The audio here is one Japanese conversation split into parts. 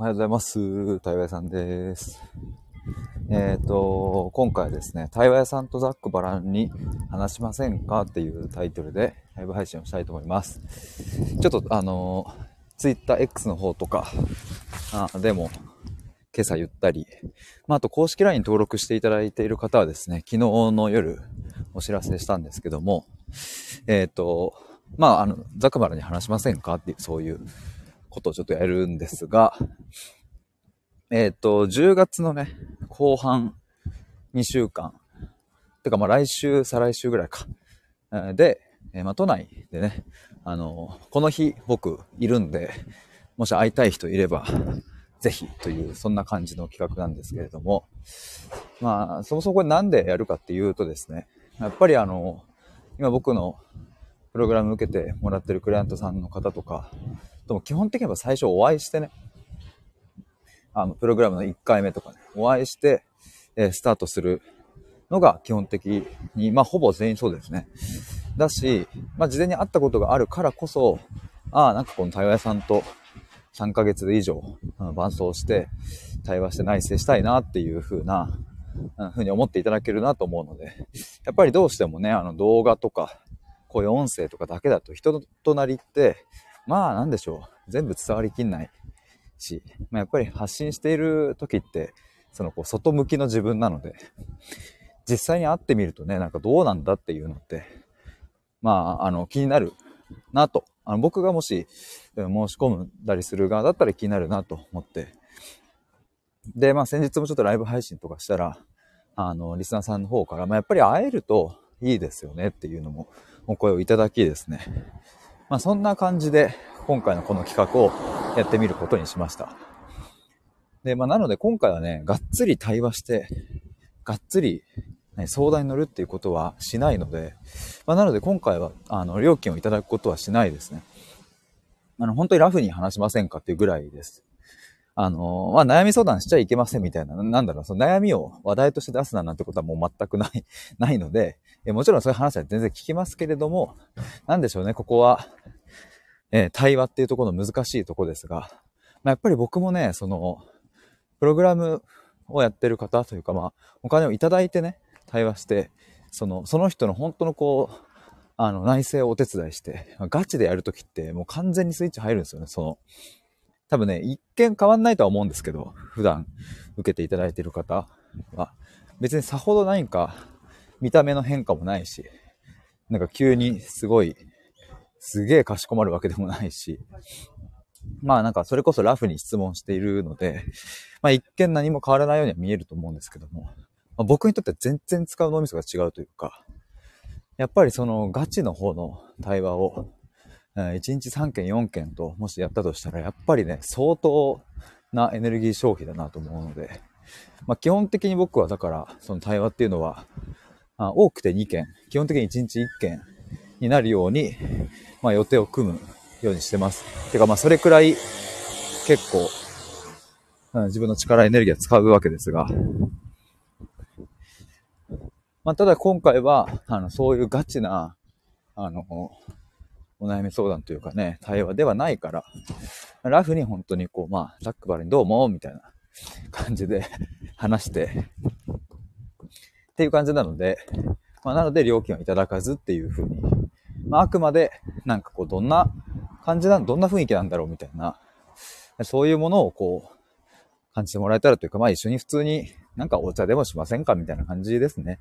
おはようございます。対話屋さんです。えっ、と、今回ですね、対話屋さんとざっくばらんに話しませんかっていうタイトルでライブ配信をしたいと思います。ちょっとあの、TwitterX の方とか、あでも、今朝言ったり、まあ、あと公式 LINE 登録していただいている方はですね、昨日の夜お知らせしたんですけども、えっ、と、まあ、あの、ざくばらに話しませんかっていう、そういうことをちょっとやるんですが、えっ、と、10月のね、後半2週間、てかまあ来週、再来週ぐらいか。で、えーまあ都内でね、あの、この日僕いるんで、もし会いたい人いれば、ぜひという、そんな感じの企画なんですけれども、まあ、そもそもこれなんでやるかっていうとですね、やっぱりあの、今僕のプログラム受けてもらってるクライアントさんの方とか、とも基本的には最初お会いしてね、あの、プログラムの1回目とかね、お会いして、えースタートするのが基本的に、まあ、ほぼ全員そうですね。だし、まあ、事前に会ったことがあるからこそ、ああ、なんかこの対話屋さんと3ヶ月以上、うん伴走して、対話して内省したいなっていう風な、うんふうに思っていただけるなと思うので、やっぱりどうしてもね、あの動画とか、こういう音声とかだけだと人となりって、まあなんでしょう、全部伝わりきんないし、まあ、やっぱり発信している時って、そのこう外向きの自分なので、実際に会ってみるとね、なんかどうなんだっていうのって、まあ、あの、気になるなと。あの僕がもし申し込んだりする側だったら気になるなと思って。で、まあ先日もちょっとライブ配信とかしたら、あの、リスナーさんの方から、まあやっぱり会えるといいですよねっていうのもお声をいただきですね。まあそんな感じで今回のこの企画をやってみることにしました。で、まあなので今回はね、がっつり対話して、がっつり、ね、相談に乗るっていうことはしないので、まあなので今回は、あの、料金をいただくことはしないですね。あの、本当にラフに話しませんかっていうぐらいです。あの、まあ、悩み相談しちゃいけませんみたいな、なんだろう、その悩みを話題として出すななんてことはもう全くない、ないので、えもちろんそういう話は全然聞きますけれども、なんでしょうね、ここは、えー対話っていうところの難しいとこですが、まあ、やっぱり僕もね、その、プログラムをやってる方というか、まあ、お金をいただいてね、対話して、その、その人の本当のこう、あの、内政をお手伝いして、ガチでやるときってもう完全にスイッチ入るんですよね、その、多分ね、一見変わんないとは思うんですけど、普段受けていただいている方は、別にさほど何か見た目の変化もないし、なんか急にすごい、すげえかしこまるわけでもないし、まあなんかそれこそラフに質問しているので、まあ一見何も変わらないようには見えると思うんですけども、まあ、僕にとっては全然使う脳みそが違うというか、やっぱりそのガチの方の対話を、1日3件4件ともしやったとしたら、やっぱりね、相当なエネルギー消費だなと思うので、まあ基本的に僕はだから、その対話っていうのは、あ多くて2件、基本的に1日1件になるように、まあ予定を組むようにしてます。てかまあそれくらい結構、うん自分の力エネルギーは使うわけですが、まあ、ただ今回は、あの、そういうガチな、あの、お悩み相談というかね、対話ではないから、ラフに本当にこう、まあ、ザックバレにどうも、みたいな感じで話して、っていう感じなので、まあ、なので料金はいただかずっていうふうに、まあ、あくまで、なんかこう、どんな感じな、どんな雰囲気なんだろうみたいな、そういうものをこう、感じてもらえたらというか、まあ一緒に普通になんかお茶でもしませんかみたいな感じですね。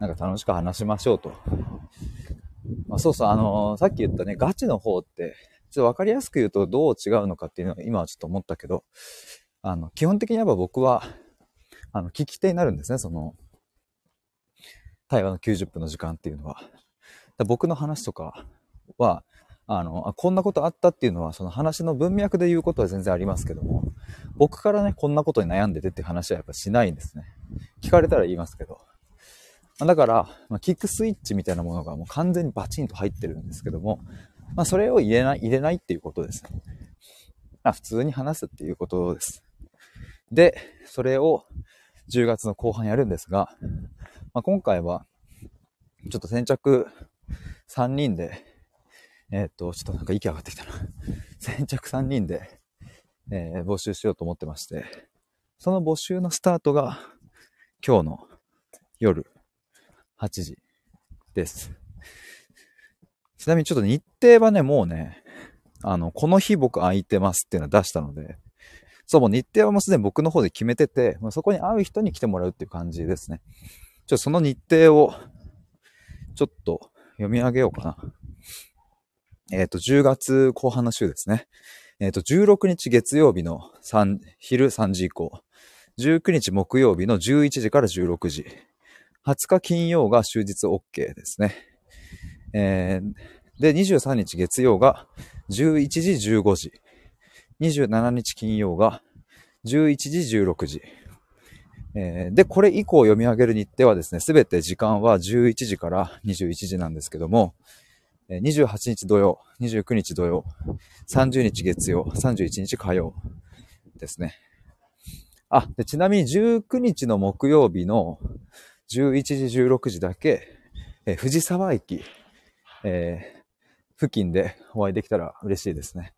なんか楽しく話しましょうと。まあ、そうそう、あのーさっき言ったね、ガチの方って、ちょっとわかりやすく言うとどう違うのかっていうのは今はちょっと思ったけど、あの、基本的にやっぱ僕は、あの、聞き手になるんですね、その、対話の90分の時間っていうのは。僕の話とかは、あのあ、こんなことあったっていうのは、その話の文脈で言うことは全然ありますけども、僕からね、こんなことに悩んでてっていう話はやっぱしないんですね。聞かれたら言いますけど。だから、ま、キックスイッチみたいなものがもう完全にバチンと入ってるんですけども、まあそれを入れない、入れないっていうことです。まあ普通に話すっていうことです。で、それを10月の後半やるんですが、まあ今回は、ちょっと先着3人で、えーっと、ちょっとなんか息上がってきたな。先着3人でえー募集しようと思ってまして、その募集のスタートが今日の夜8時です。ちなみにちょっと日程はね、もうね、あの、この日僕空いてますっていうのは出したので、そう、もう日程はもうすでに僕の方で決めてて、もうそこに会う人に来てもらうっていう感じですね。ちょっとその日程を、ちょっと読み上げようかな。えっ、と、10月後半の週ですね。えっ、と、16日月曜日の3、昼3時以降、19日木曜日の11時から16時、20日金曜が終日 OK ですね。えーで、23日月曜が11時15時、27日金曜が11時16時、えーで、これ以降読み上げる日程はですね、すべて時間は11時から21時なんですけども、28日土曜、29日土曜、30日月曜、31日火曜ですね。あ、でちなみに19日の木曜日の11時16時だけ、えー藤沢駅、えー付近でお会いできたら嬉しいですね。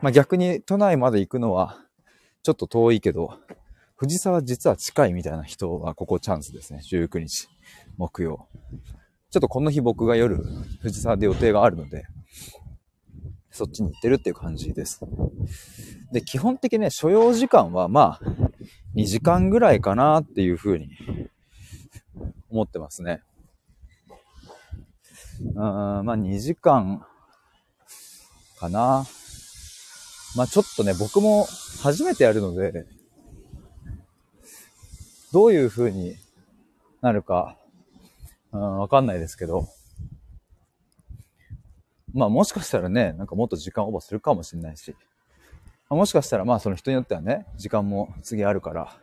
まあ、逆に都内まで行くのはちょっと遠いけど、藤沢実は近いみたいな人はここチャンスですね。19日木曜。ちょっとこの日僕が夜藤沢で予定があるので、そっちに行ってるっていう感じです。で、基本的ね、所要時間はまあ、2時間ぐらいかなっていうふうに思ってますね。うん、まあ2時間かな。まあちょっとね、僕も初めてやるので、どういう風になるか、うん、わかんないですけど、まあもしかしたらね、なんかもっと時間オーバーするかもしれないし、もしかしたらまあその人によってはね、時間も次あるから、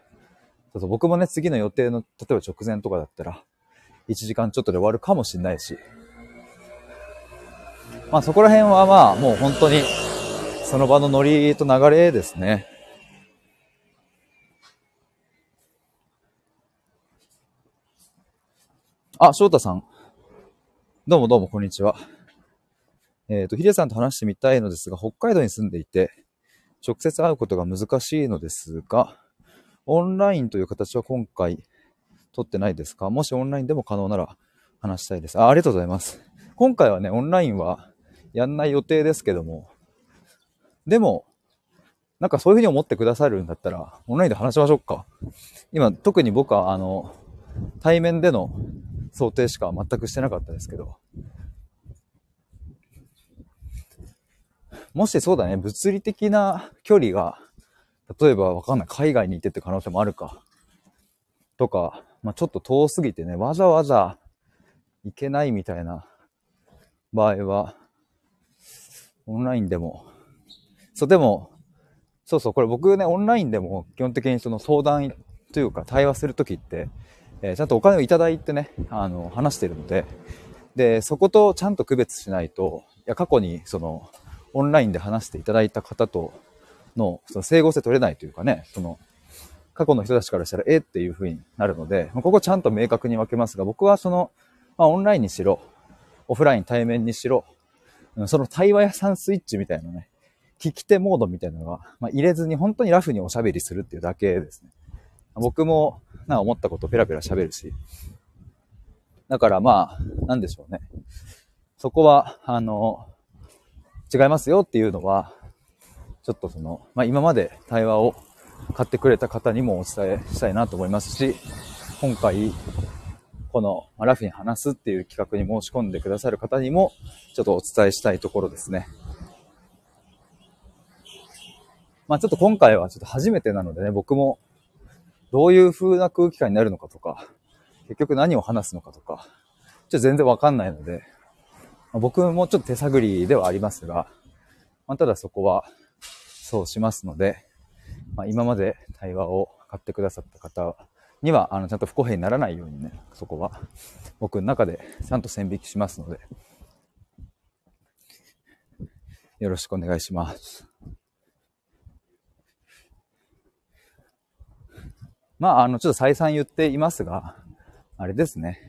そうそう僕もね、次の予定の、例えば直前とかだったら、1時間ちょっとで終わるかもしれないし、まあそこら辺はまあもう本当にその場のノリと流れですね。あ、翔太さん。どうもどうもこんにちは。えっ、と、ヒデさんと話してみたいのですが、北海道に住んでいて、直接会うことが難しいのですが、オンラインという形は今回取ってないですか？もしオンラインでも可能なら話したいです。あ、ありがとうございます。今回はね、オンラインはやんない予定ですけども、でも、なんかそういうふうに思ってくださるんだったら、オンラインで話しましょうか。今、特に僕は、あの、対面での想定しか全くしてなかったですけど、もしそうだね、物理的な距離が、例えばわかんない、海外に行ってって可能性もあるか、とか、まあ、ちょっと遠すぎてね、わざわざ行けないみたいな場合は、オンラインでも、そう、でも、そうそう、これ僕ね、オンラインでも基本的にその相談というか対話するときって、えーちゃんとお金をいただいてね、あの、話してるので、で、そことちゃんと区別しないと、いや、過去にその、オンラインで話していただいた方との、その整合性取れないというかね、その、過去の人たちからしたら、え？っていう風になるので、ここちゃんと明確に分けますが、僕はその、まあ、オンラインにしろ、オフライン対面にしろ、その対話屋さんスイッチみたいなね、聞き手モードみたいなのが、まあ、入れずに本当にラフにおしゃべりするっていうだけですね。僕も、なんか思ったことペラペラ喋るし。だからまあ、なんでしょうね。そこは、あの、違いますよっていうのは、ちょっとその、まあ今まで対話を買ってくれた方にもお伝えしたいなと思いますし、今回、このラフィに話すっていう企画に申し込んでくださる方にも、ちょっとお伝えしたいところですね。まあちょっと今回はちょっと初めてなのでね、僕もどういう風な空気感になるのかとか、結局何を話すのかとか、ちょっと全然わかんないので、まあ僕もちょっと手探りではありますが、まあ、ただそこはそうしますので、まあ、今まで対話を買ってくださった方には、あの、ちゃんと不公平にならないようにね、そこは僕の中でちゃんと線引きしますので、よろしくお願いします。まあ、あの、ちょっと再三言っていますが、あれですね。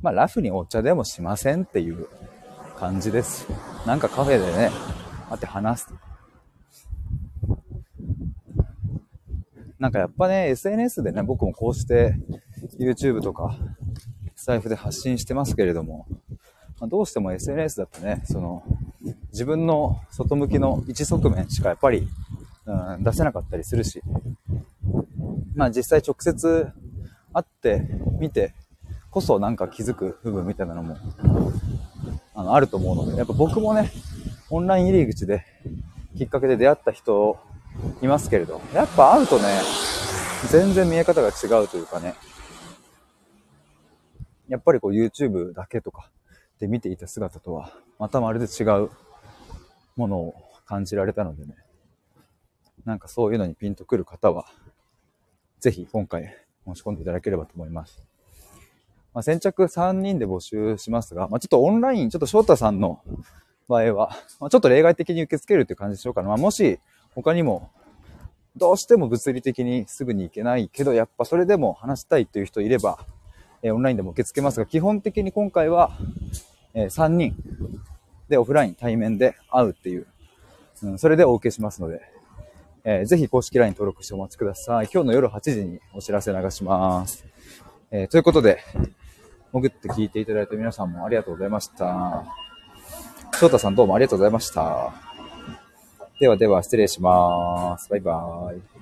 まあ、ラフにお茶でもしませんっていう感じです。なんかカフェでね、会って話す。なんかやっぱね、SNS でね、僕もこうして YouTube とか、スタイフで発信してますけれども、まあ、どうしても SNS だとね、その、自分の外向きの一側面しかやっぱり、うん、出せなかったりするし、まあ実際直接会ってみてこそなんか気づく部分みたいなのも、あの、あると思うので、やっぱ僕もね、オンライン入り口できっかけで出会った人いますけれど、やっぱ会うとね、全然見え方が違うというかね、やっぱりこう YouTube だけとかで見ていた姿とは、またまるで違うものを感じられたのでね、なんかそういうのにピンとくる方は、ぜひ今回申し込んでいただければと思います。まあ、先着3人で募集しますが、まあ、ちょっとオンライン、ちょっと翔太さんの場合は、まあ、ちょっと例外的に受け付けるっていう感じでしょうかね。まあ、もし、他にも、どうしても物理的にすぐに行けないけど、やっぱそれでも話したいという人いれば、え、オンラインでも受け付けますが、基本的に今回は、え、3人でオフライン対面で会うっていう、うん、それでお受けしますので、えー、ぜひ公式 LINE 登録してお待ちください。今日の夜8時にお知らせ流します。えー、ということで、潜って聞いていただいた皆さんもありがとうございました。翔太さんどうもありがとうございました。ではでは失礼します。バイバーイ。